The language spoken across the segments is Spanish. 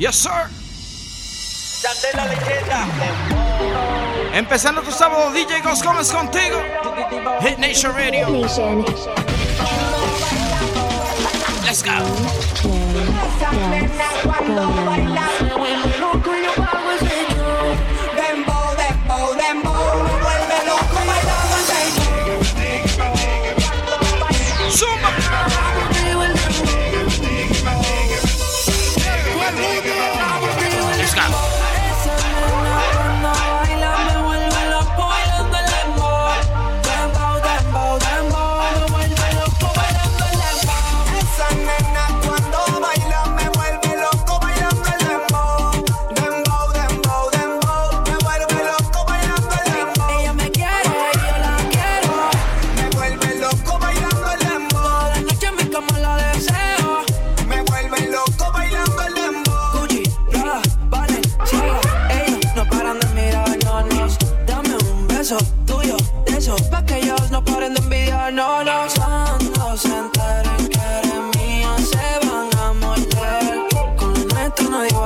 Yes, sir. leyenda. Empezando tu sábado, DJ Ghost Gómez contigo. Hit Nation Radio. Nation. Let's go.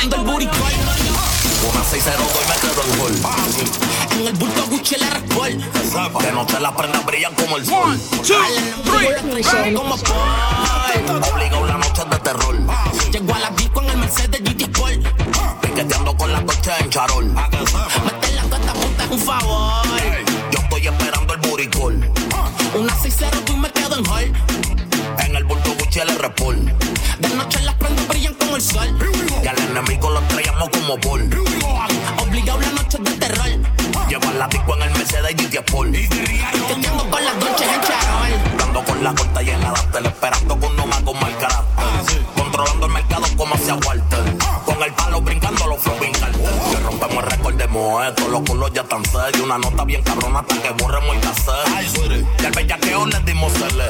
Dembo, dembo, dembo. Dale. Una 6 0 y me quedo en gol. En el bulto Gucci el arrespol. De noche las prendas brillan como el sol. One, two, three. Como Obligado la noche de terror. Llegó a la disco en el Mercedes GT Sport ando con la coche en charol. Meter la cuesta punta es un favor. Yo estoy esperando el buricol. Una 6 tú me quedo en hall. En el bulto Gucci el repol. De noche las prendas brillan como el sol. Y al enemigo lo traíamos como bol. Obligado la noche de terror. Llevo la disco en el Mercedes y Sport. ando con las donches en charol. Dando con la corta y en la esperando con no más con mal carácter. Controlando el mercado como hacia Walter el récord de moesto, los culos ya están serios. Una nota bien cabrona hasta que borremos el cassette. Y al bellaqueo les dimos cele.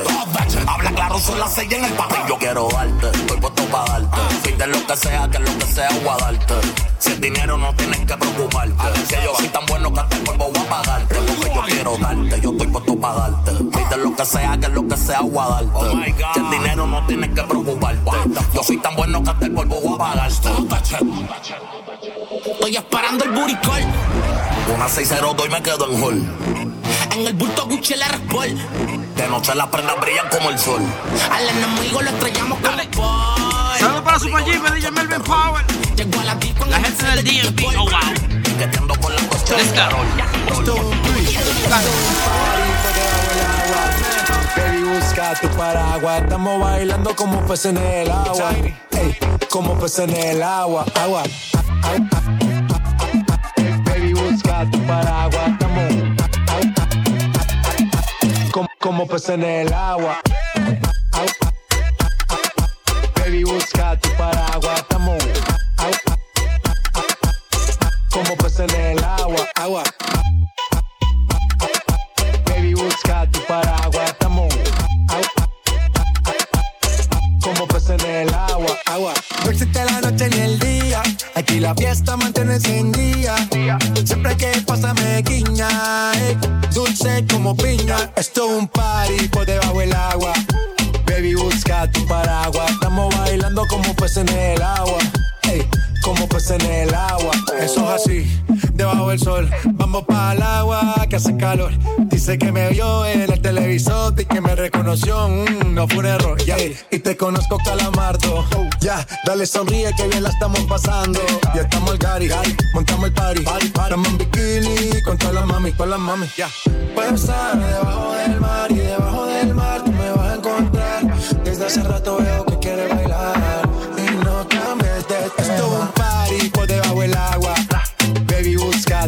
Habla claro, son las seis en el pasillo. Yo quiero darte, estoy puesto para darte. Pide lo que sea, que lo que sea, guadarte. Si es dinero, no tienes que preocuparte. Si yo soy tan bueno que hasta el polvo voy a pagarte. Lo que yo quiero darte, yo estoy puesto para darte. Pide lo que sea, que lo que sea, guadarte. Oh si es dinero, no tienes que preocuparte. Yo soy tan bueno que hasta el polvo voy a pagarte. Estoy esperando el buricol. Una 6-0 y me quedo en hall. En el bulto Gucci el R-Sport. De noche las prendas brillan como el sol. Al enemigo lo estrellamos con el boy. Saludos para Super G, me DJ Melvin Power. Llegó a la, la gente del DMV. Oh, wow. Que te ando con la costa. Let's go. Baby, busca tu paraguas. Estamos bailando como peces en el agua. Ey, como peces en el agua. Agua. Baby, busca tu paraguas. Estamos como, como peces en el agua. Baby, busca tu paraguas. Estamos como peces en el agua. Agua. Mantiene día. Siempre que pasa me guiña, eh. dulce como piña. Esto es un party por debajo del agua. Baby, busca tu paraguas, estamos bailando como peces en el agua. como peces en el agua, eso es así debajo del sol. Vamos para el agua que hace calor. Dice que me vio en el televisor y que me reconoció. Mm, no fue un error, ya. Y te conozco, calamardo. Ya, dale sonríe que bien la estamos pasando. Ya estamos al gari, montamos el party. Estamos en bikini con todas las mami, con las mami. Ya. Puedo estar debajo del mar y debajo del mar tú me vas a encontrar. Desde hace rato veo que quieres bailar y no cambies de esto un party por debajo del agua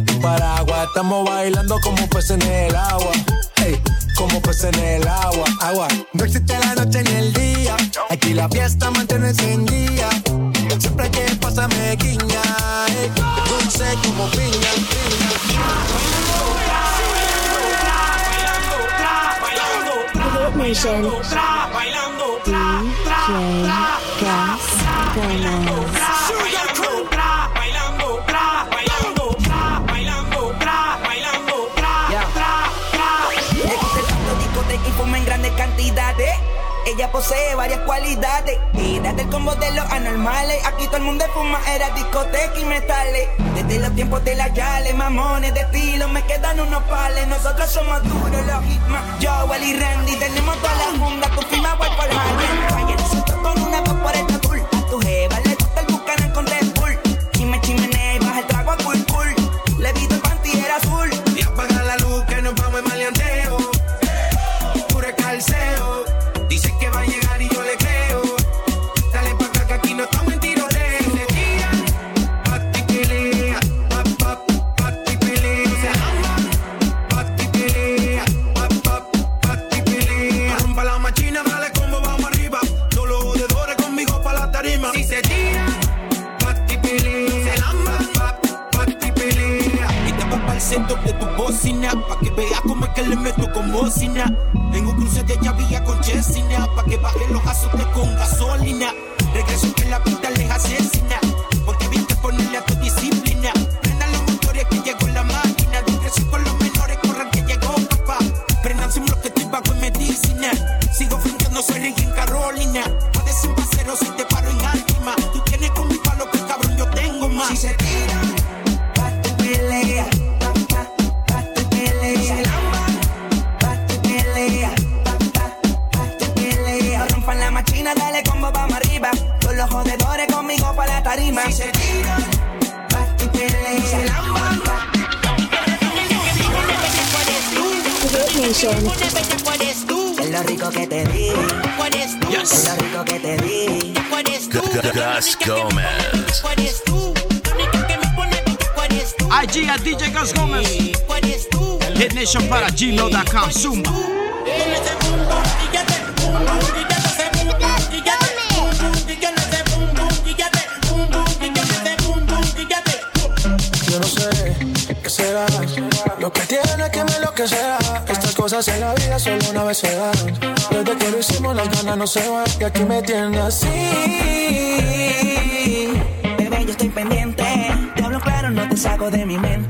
tu paraguas. Estamos bailando como peces en el agua. Hey, como peces en el agua. Agua. No existe la noche ni el día. Aquí la fiesta mantiene encendida Siempre que pasa me guiña, eh. dulce como piña, piña. Nation. DJ Gas Gomez. Ella posee varias cualidades. Y desde el combo de los anormales. Aquí todo el mundo fuma, era discoteca y metales. Desde los tiempos de la yale, mamones de estilo, me quedan unos pales. Nosotros somos duros, los hitman. Yo, y Randy, tenemos toda la funda. Tu firma, voy por Harlem. Chesina Pa' que baje los azotes con gasolina. Regreso que la Para gmail.com. Zumba. Yo no sé qué será lo que tiene que me enloquecerá. Estas cosas en la vida solo una vez se dan. Desde que lo hicimos, las ganas no se van. Y aquí me tiene así. Bebé, yo estoy pendiente. Te hablo claro, no te saco de mi mente.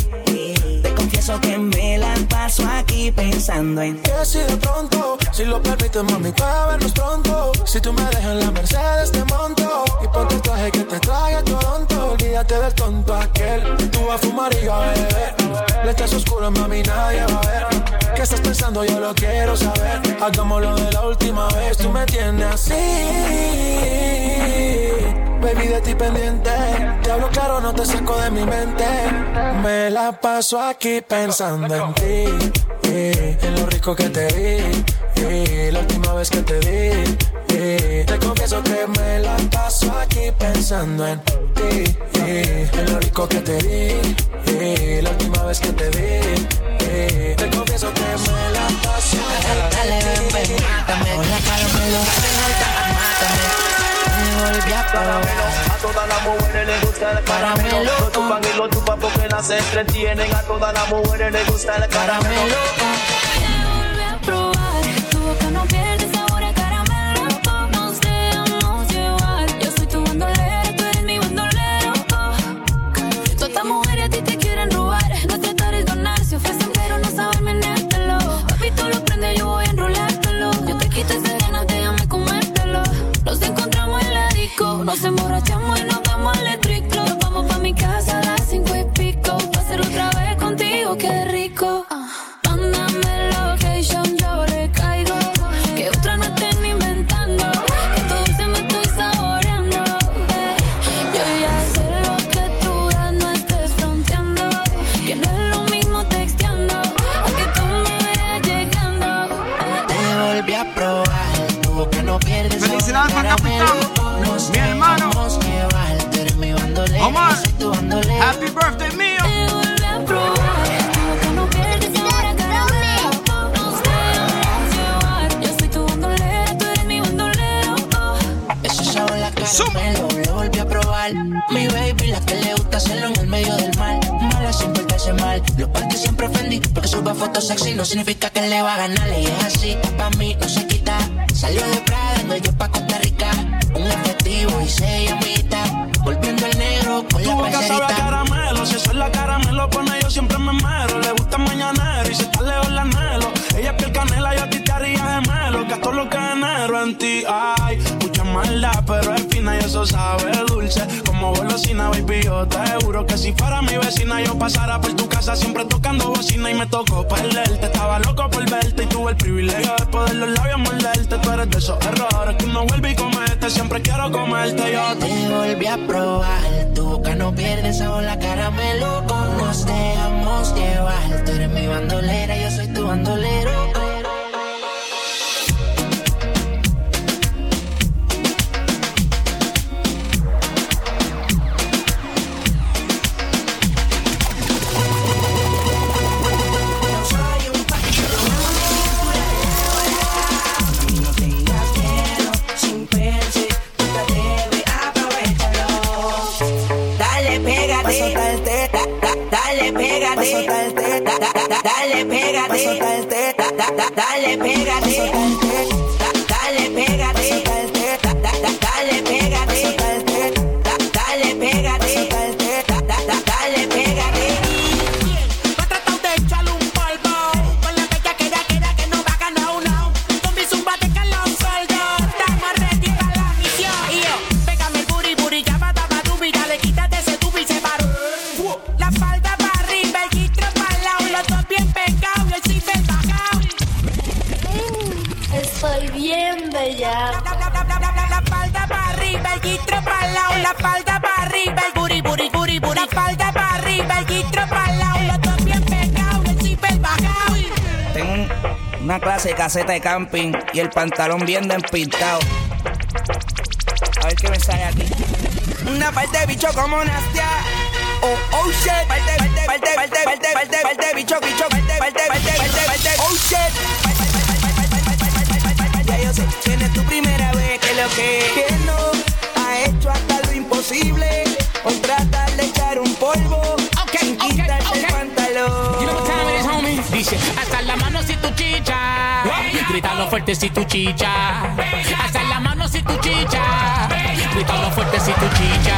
Que me la paso aquí pensando en. Que si de pronto, si lo permites, mami, para vernos pronto. Si tú me dejas en la Mercedes, te monto. Y ponte el traje que te trae a Toronto. Olvídate del tonto aquel. Tú vas a fumar y a beber. Letras oscuras, mami, nadie va a ver. ¿Qué estás pensando? Yo lo quiero saber. Hagámoslo de la última vez. Tú me tienes así. Baby, de ti pendiente. Te hablo claro, no te saco de mi mente. Me la paso aquí pensando en ti. eh, en lo rico que te di. eh, la última vez que te di. eh, te confieso que me la paso aquí pensando en ti. eh, en lo rico que te di. eh, la última vez que te di. eh, te confieso que me la paso Dale. Me volví a todas las mujeres les gusta el caramelo. Caramelo. Lo chupan y lo chupan porque las entretienen. A todas las mujeres les gusta el caramelo. Vuelve a probar, tu boca no pierde Mi baby, la que le gusta hacerlo en el medio del mar. Mala siempre te hace mal. Los partes siempre ofendí. Porque suba fotos sexy no significa que le va a ganar. Y es así, pa' mí no se quita. Salió de Prada, no yo pa' Costa Rica. Un efectivo y se llamita. Volviendo el negro con la boca sabe a caramelo, si eso es la caramelo pone yo siempre me mero. Le gusta mañanero y si está lejos la anhelo. Ella es piel canela y a ti te haría gemelo. Gasto lo que genero en ti, ay. Mucha maldad, pero es eso sabe dulce. Como golosina, baby, yo te juro que si fuera mi vecina yo pasara por tu casa siempre tocando bocina y me tocó perderte. Estaba loco por verte y tuve el privilegio de poder los labios morderte. Tú eres de esos errores que uno vuelve y comete. Siempre quiero comerte yo. Te volví a probar, tu boca no pierde sabor la caramelo. Nos dejamos llevar, tú eres mi bandolera, yo soy tu bandolero. Dale, pégate. Da- da- da- Dale, pégate. Da- da- da- Dale, pégate. De caseta de camping y el pantalón bien despintado. A ver qué me sale aquí. Una parte de bicho como Nastia. Oh, oh shit. Parte, parte, parte, parte, parte, parte, parte, bicho, bicho, parte, parte, parte, parte, parte, oh shit. Ya yo sé, tienes tu primera vez que lo que que no ha hecho hasta lo imposible por tratar de echar un polvo sin quitarte el pantalón. You know what time it is, homie? Dice, Grítalo fuerte si tu chicha. Hasta la mano si tu chicha. Grítalo fuerte si tu chicha.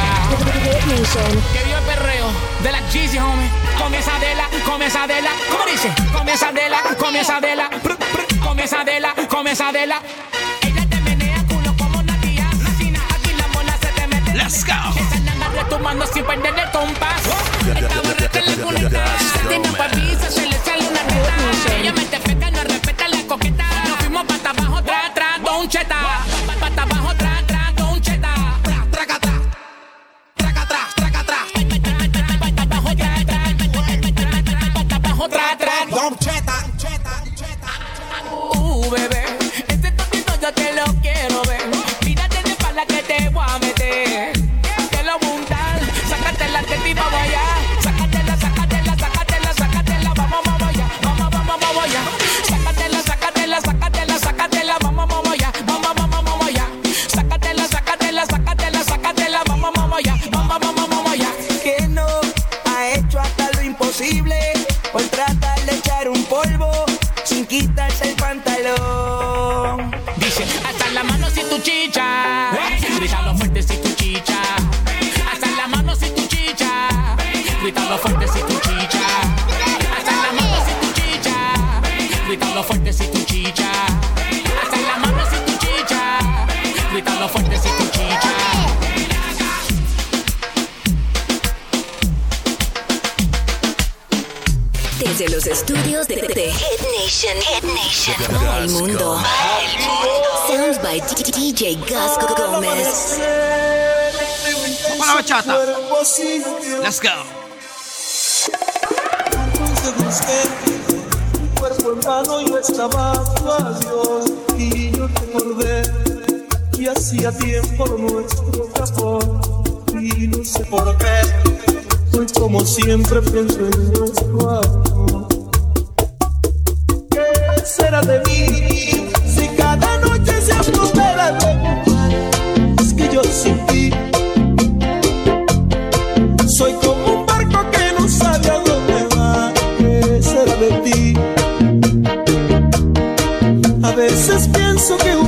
Que vio el perreo de la Jeezy, homie. Comienza de la, comienza de la. ¿Cómo dice? Comienza de la, comienza de la. Comienza de la, comienza de la. Ella te menea culo como Nadia. Nacina, aquí la mona se te mete. Let's go. Esa nanga retumbando sin perder el compás. Esta borracha le conecta. Tiene pa' pizza, se le sale una neta. Ella me te feca, no respeta coqueta. Nos fuimos pata abajo, tra, tra, don cheta. Pata tu chicha. Grítalo fuerte si tu chicha. Hasta la mano si tu chicha. Grítalo fuerte si tu chicha. Hasta la mano si tu chicha. Grítalo fuerte si tu chicha. Hasta la mano si tu chicha. Grítalo fuerte si tu chicha. Desde los estudios de, de Hit Nation, Hit Nation, todo el mundo. Sounds by DJ Gus Gómez. Vamos a la bachata. Let's go. Cuerpo en yo estaba tu adiós y yo te mordé y así hacía tiempo lo nuestro y no sé por qué. Hoy como siempre pienso en nuestro amor. ¿Qué será de mí veces pienso que un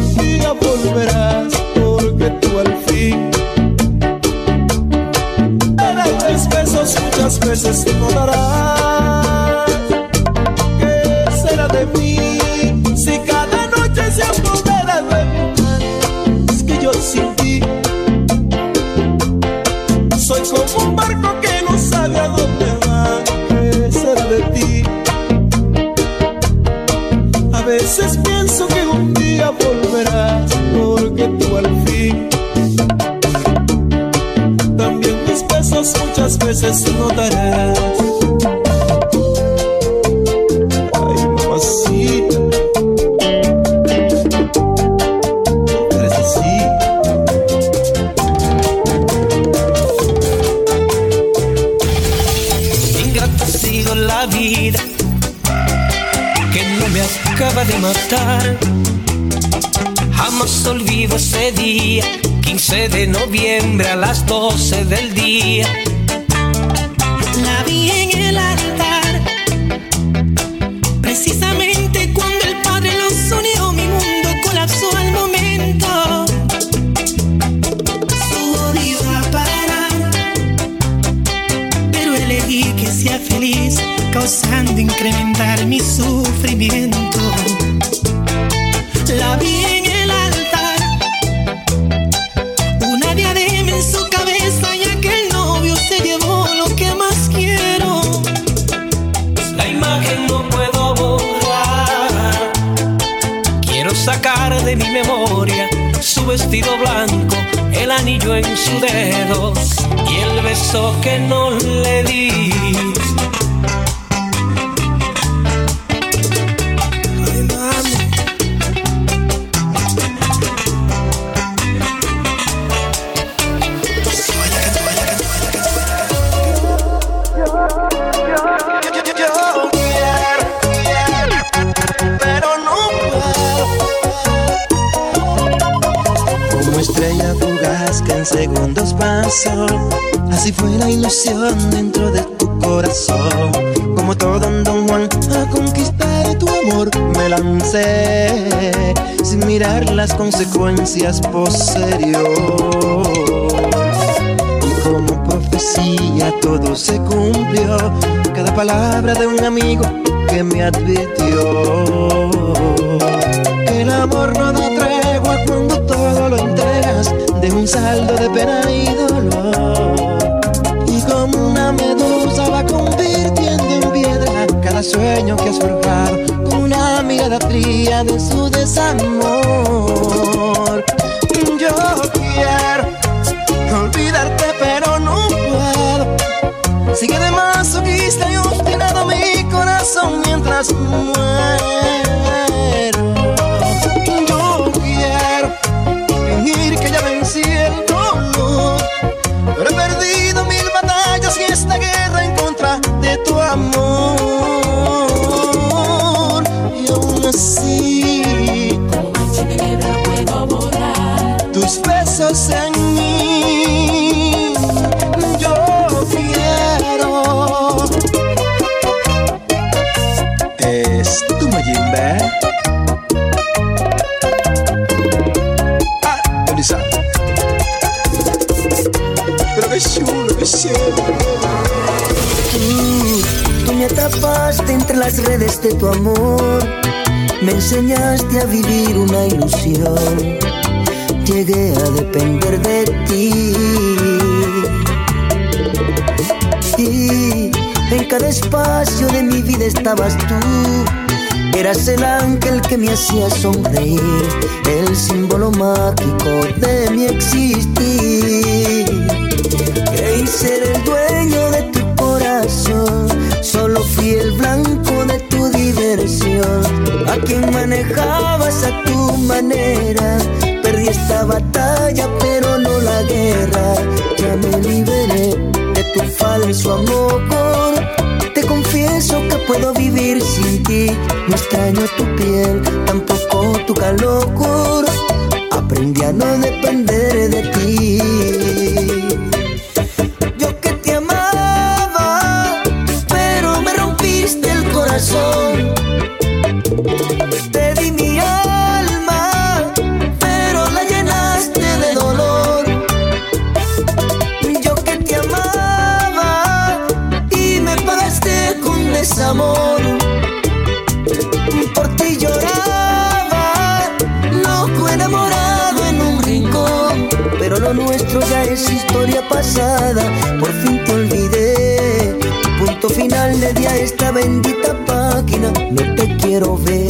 causando incrementar mi sufrimiento. La vi en el altar, una diadema en su cabeza y aquel novio se llevó lo que más quiero. La imagen no puedo borrar. Quiero sacar de mi memoria su vestido blanco, el anillo en su dedo y el beso que no le di. Segundos pasó, así fue la ilusión dentro de tu corazón. Como todo un Don Juan a conquistar tu amor, me lancé sin mirar las consecuencias posteriores. Y como profecía todo se cumplió, cada palabra de un amigo que me advirtió. Que el amor no da saldo de pena y dolor. Y como una medusa va convirtiendo en piedra cada sueño que has forjado con una mirada fría de su desamor. Yo quiero olvidarte, pero no puedo. Sigue de masoquista y obstinado mi corazón mientras muero. Entre las redes de tu amor, me enseñaste a vivir una ilusión, llegué a depender de ti. Y en cada espacio de mi vida estabas tú, eras el ángel que me hacía sonreír, el símbolo mágico de mi existir. Creí ser el dueño fui el blanco de tu diversión, a quien manejabas a tu manera, perdí esta batalla, pero no la guerra. Ya me liberé de tu falso amor. Te confieso que puedo vivir sin ti. No extraño tu piel, tampoco tu calor. Aprendí a no depender de ti. Es historia pasada, por fin te olvidé. Punto final le di a esta bendita página, no te quiero ver.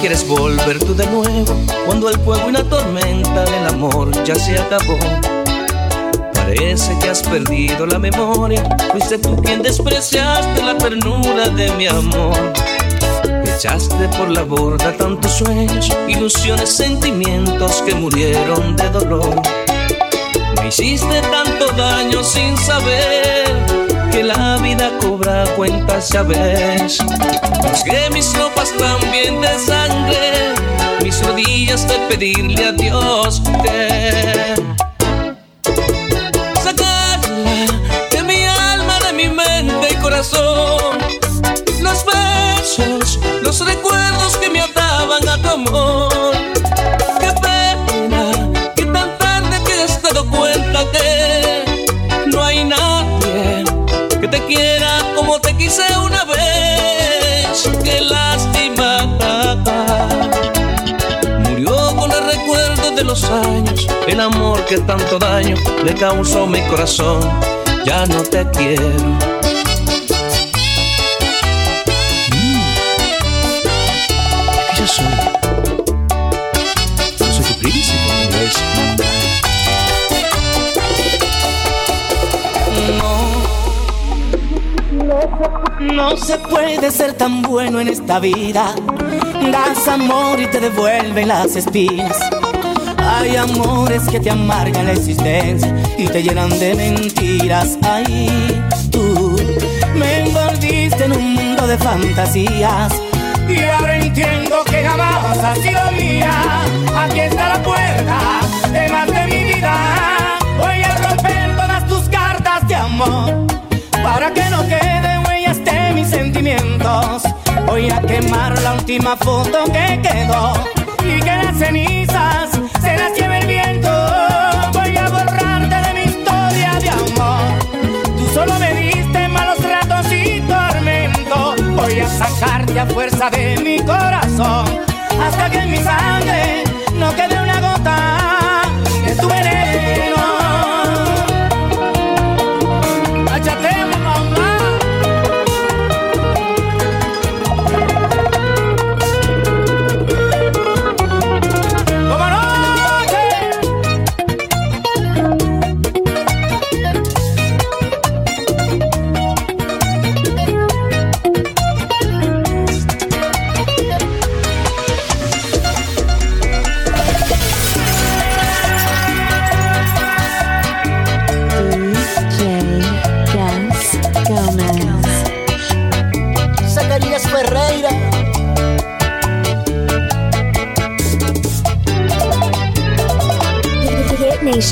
quieres volver tú de nuevo cuando el fuego y la tormenta del amor ya se acabó. Parece que has perdido la memoria, fuiste tú quien despreciaste la ternura de mi amor. Echaste por la borda tantos sueños, ilusiones, sentimientos que murieron de dolor. Me hiciste tanto daño sin saber que la vida cobra cuentas, ya ves. Rasgué mis ropas también de sangre, mis rodillas de pedirle a Dios que los años, el amor que tanto daño le causó mi corazón. Ya no te quiero. Mm. No se puede ser tan bueno en esta vida. Das amor y te devuelven las espinas. Hay amores que te amargan la existencia y te llenan de mentiras. Ahí tú me envolviste en un mundo de fantasías. Y ahora entiendo que jamás has sido mía. Aquí está la puerta de más de mi vida. Voy a romper todas tus cartas de amor para que no queden huellas de mis sentimientos. Voy a quemar la última foto que quedó y que las cenizas se las lleve el viento. Voy a borrarte de mi historia de amor. Tú solo me diste malos ratos y tormento. Voy a sacarte a fuerza de mi corazón hasta que en mi sangre no quede una gota de tu veneno.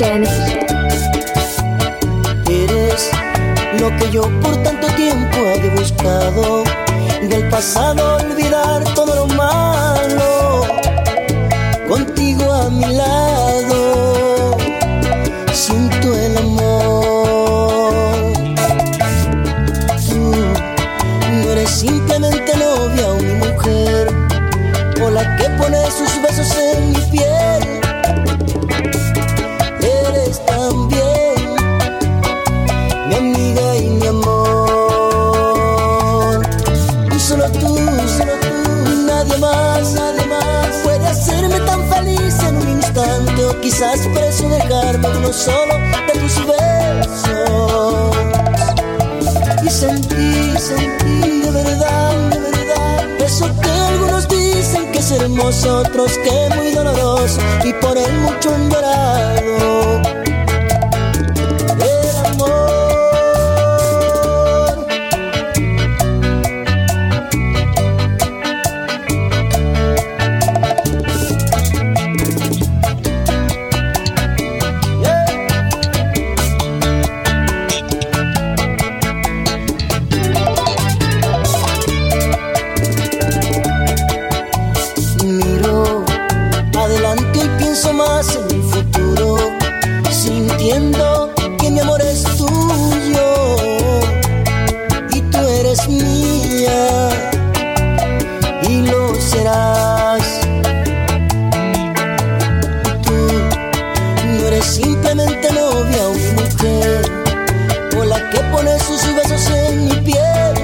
Eres lo que yo por tanto tiempo había buscado. Del pasado olvidar todo lo malo. Contigo a mi lado. Mía y lo serás. Tú no eres simplemente novia o mujer o la que pone sus besos en mi piel.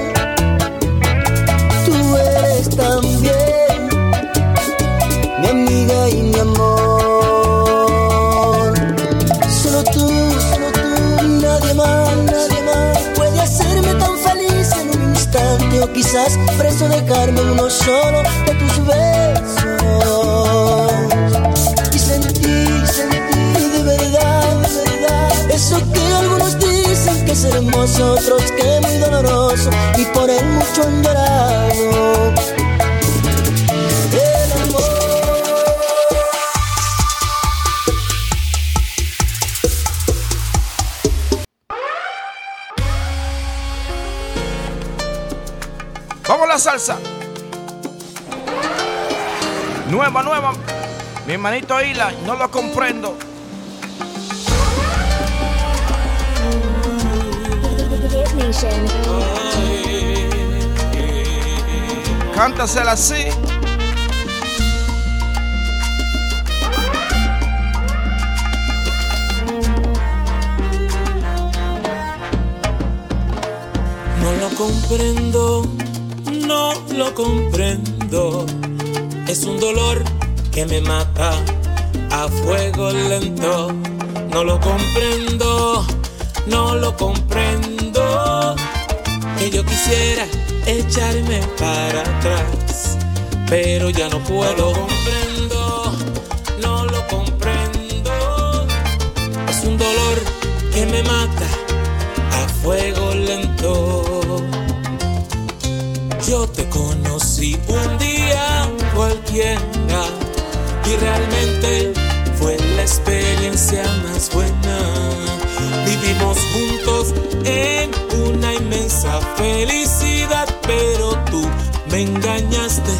Quizás preso dejarme uno solo de tus besos. Y sentí, sentí de verdad, de verdad, eso que algunos dicen que es hermoso, otros que muy doloroso y por él mucho han. Hermanito Hila, no lo comprendo. Cántasela así. No lo comprendo, no lo comprendo. Es un dolor que me mata a fuego lento. No lo comprendo, no lo comprendo. Que yo quisiera echarme para atrás, pero ya no puedo. No lo comprendo, no lo comprendo. Es un dolor que me mata a fuego lento. Yo te conocí un día cualquiera y realmente fue la experiencia más buena. Vivimos juntos en una inmensa felicidad, pero tú me engañaste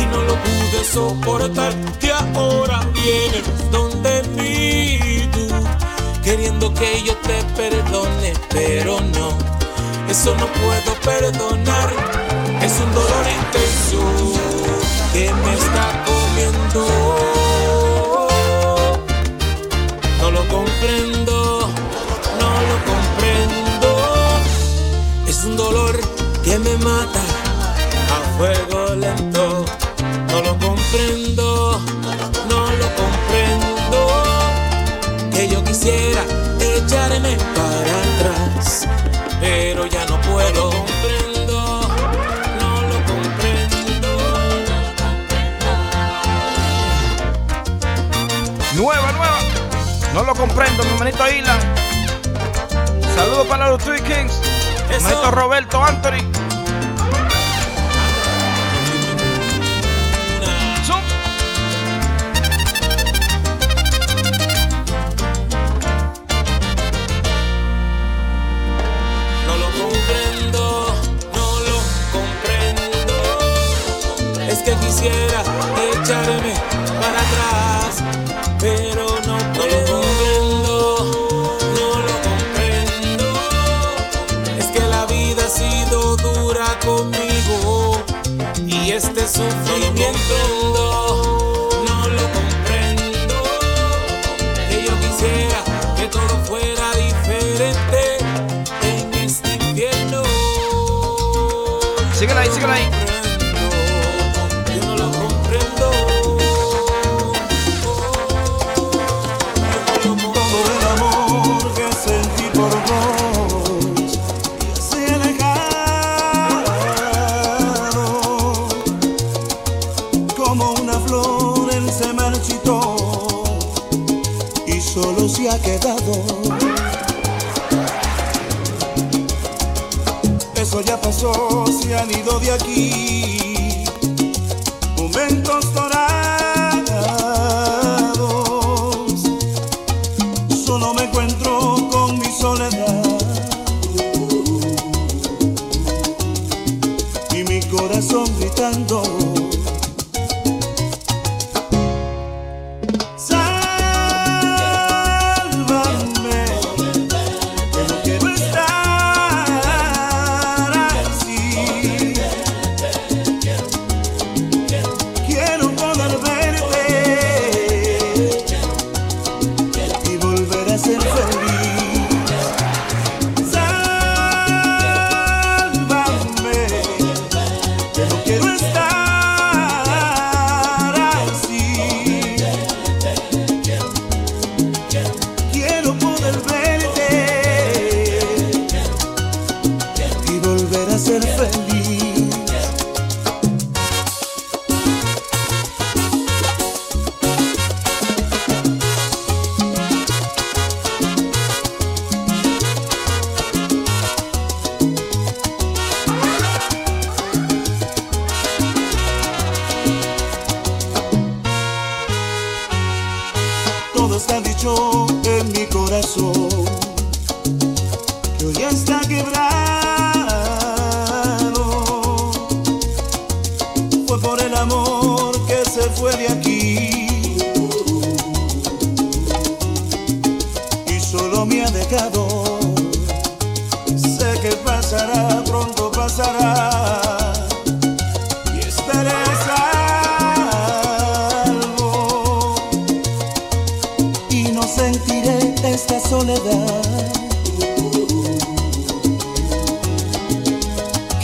y no lo pude soportar. Y ahora vienes donde mí tú queriendo que yo te perdone, pero no, eso no puedo perdonar. Es un dolor intenso que me está fuego lento. No lo comprendo, no lo comprendo que yo quisiera echarme para atrás, pero ya no puedo. Comprendo, no lo comprendo. Nueva, nueva. No lo comprendo, mi hermanito Hila. Saludos para los Three Kings. Hermanito Roberto Anthony.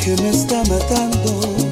Que me está matando.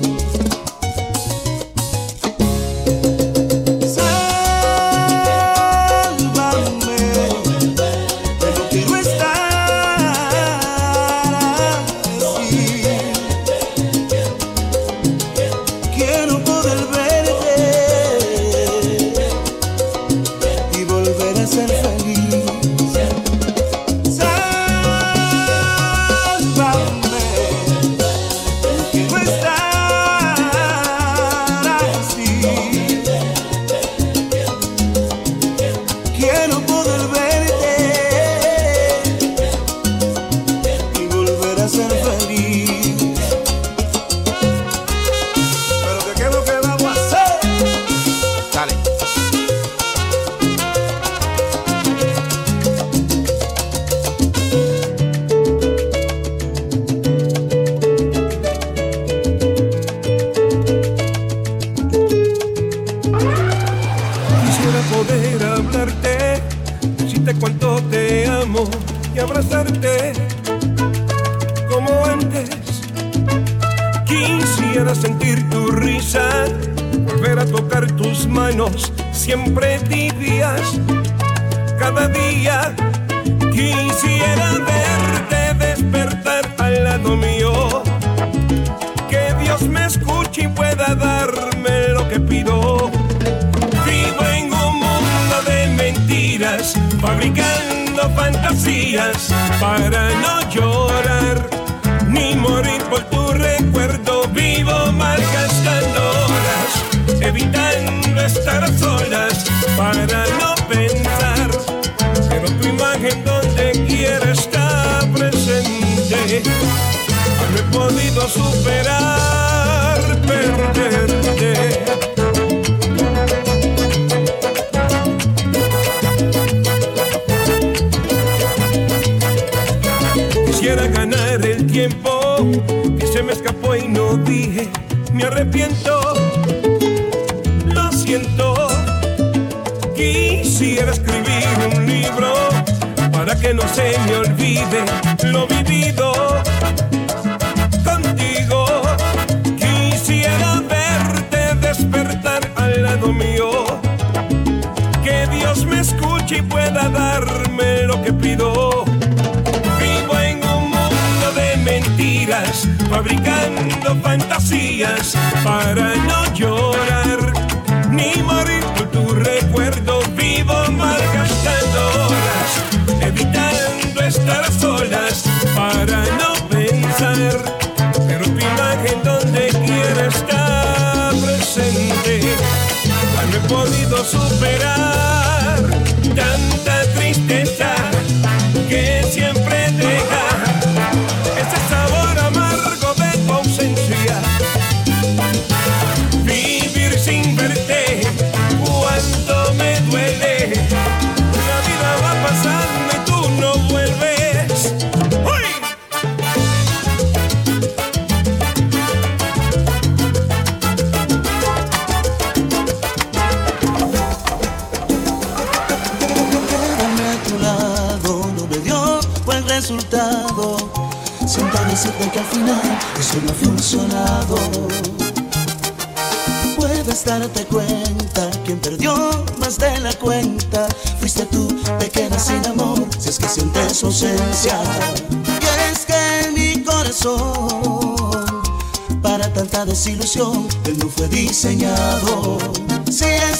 Quisiera sentir tu risa, volver a tocar tus manos, siempre tibias, cada día. Quisiera verte despertar al lado mío, que Dios me escuche y pueda darme lo que pido. Vivo en un mundo de mentiras, fabricando fantasías para no llorar evitando estar solas para no pensar. Pero tu imagen donde quiera está presente. No he podido superar perderte. Quisiera ganar el tiempo que se me escapó y no dije, me arrepiento, Quisiera escribir un libro para que no se me olvide lo vivido contigo. Quisiera verte despertar al lado mío, que Dios me escuche y pueda darme lo que pido. Vivo en un mundo de mentiras, fabricando fantasías para no llorar superar. al final eso no ha funcionado. Puedes darte cuenta, quien perdió más de la cuenta, fuiste tú, te sin amor, si es que sientes su ausencia. Y es que mi corazón, para tanta desilusión, él no fue diseñado. Si es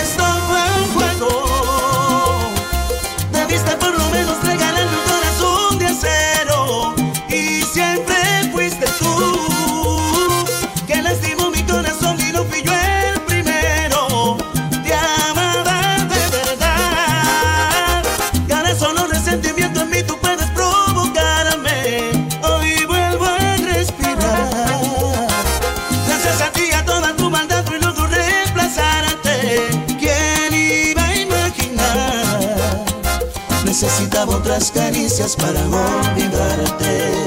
nuestras caricias para olvidarte.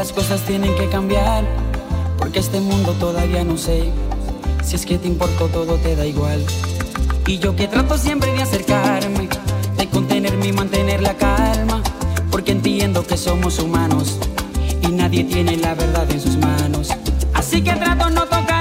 las cosas tienen que cambiar, porque este mundo todavía no sé. Si es que te importo todo te da igual. Y yo que trato siempre de acercarme, de contenerme y mantener la calma, porque entiendo que somos humanos y nadie tiene la verdad en sus manos. Así que trato no tocar.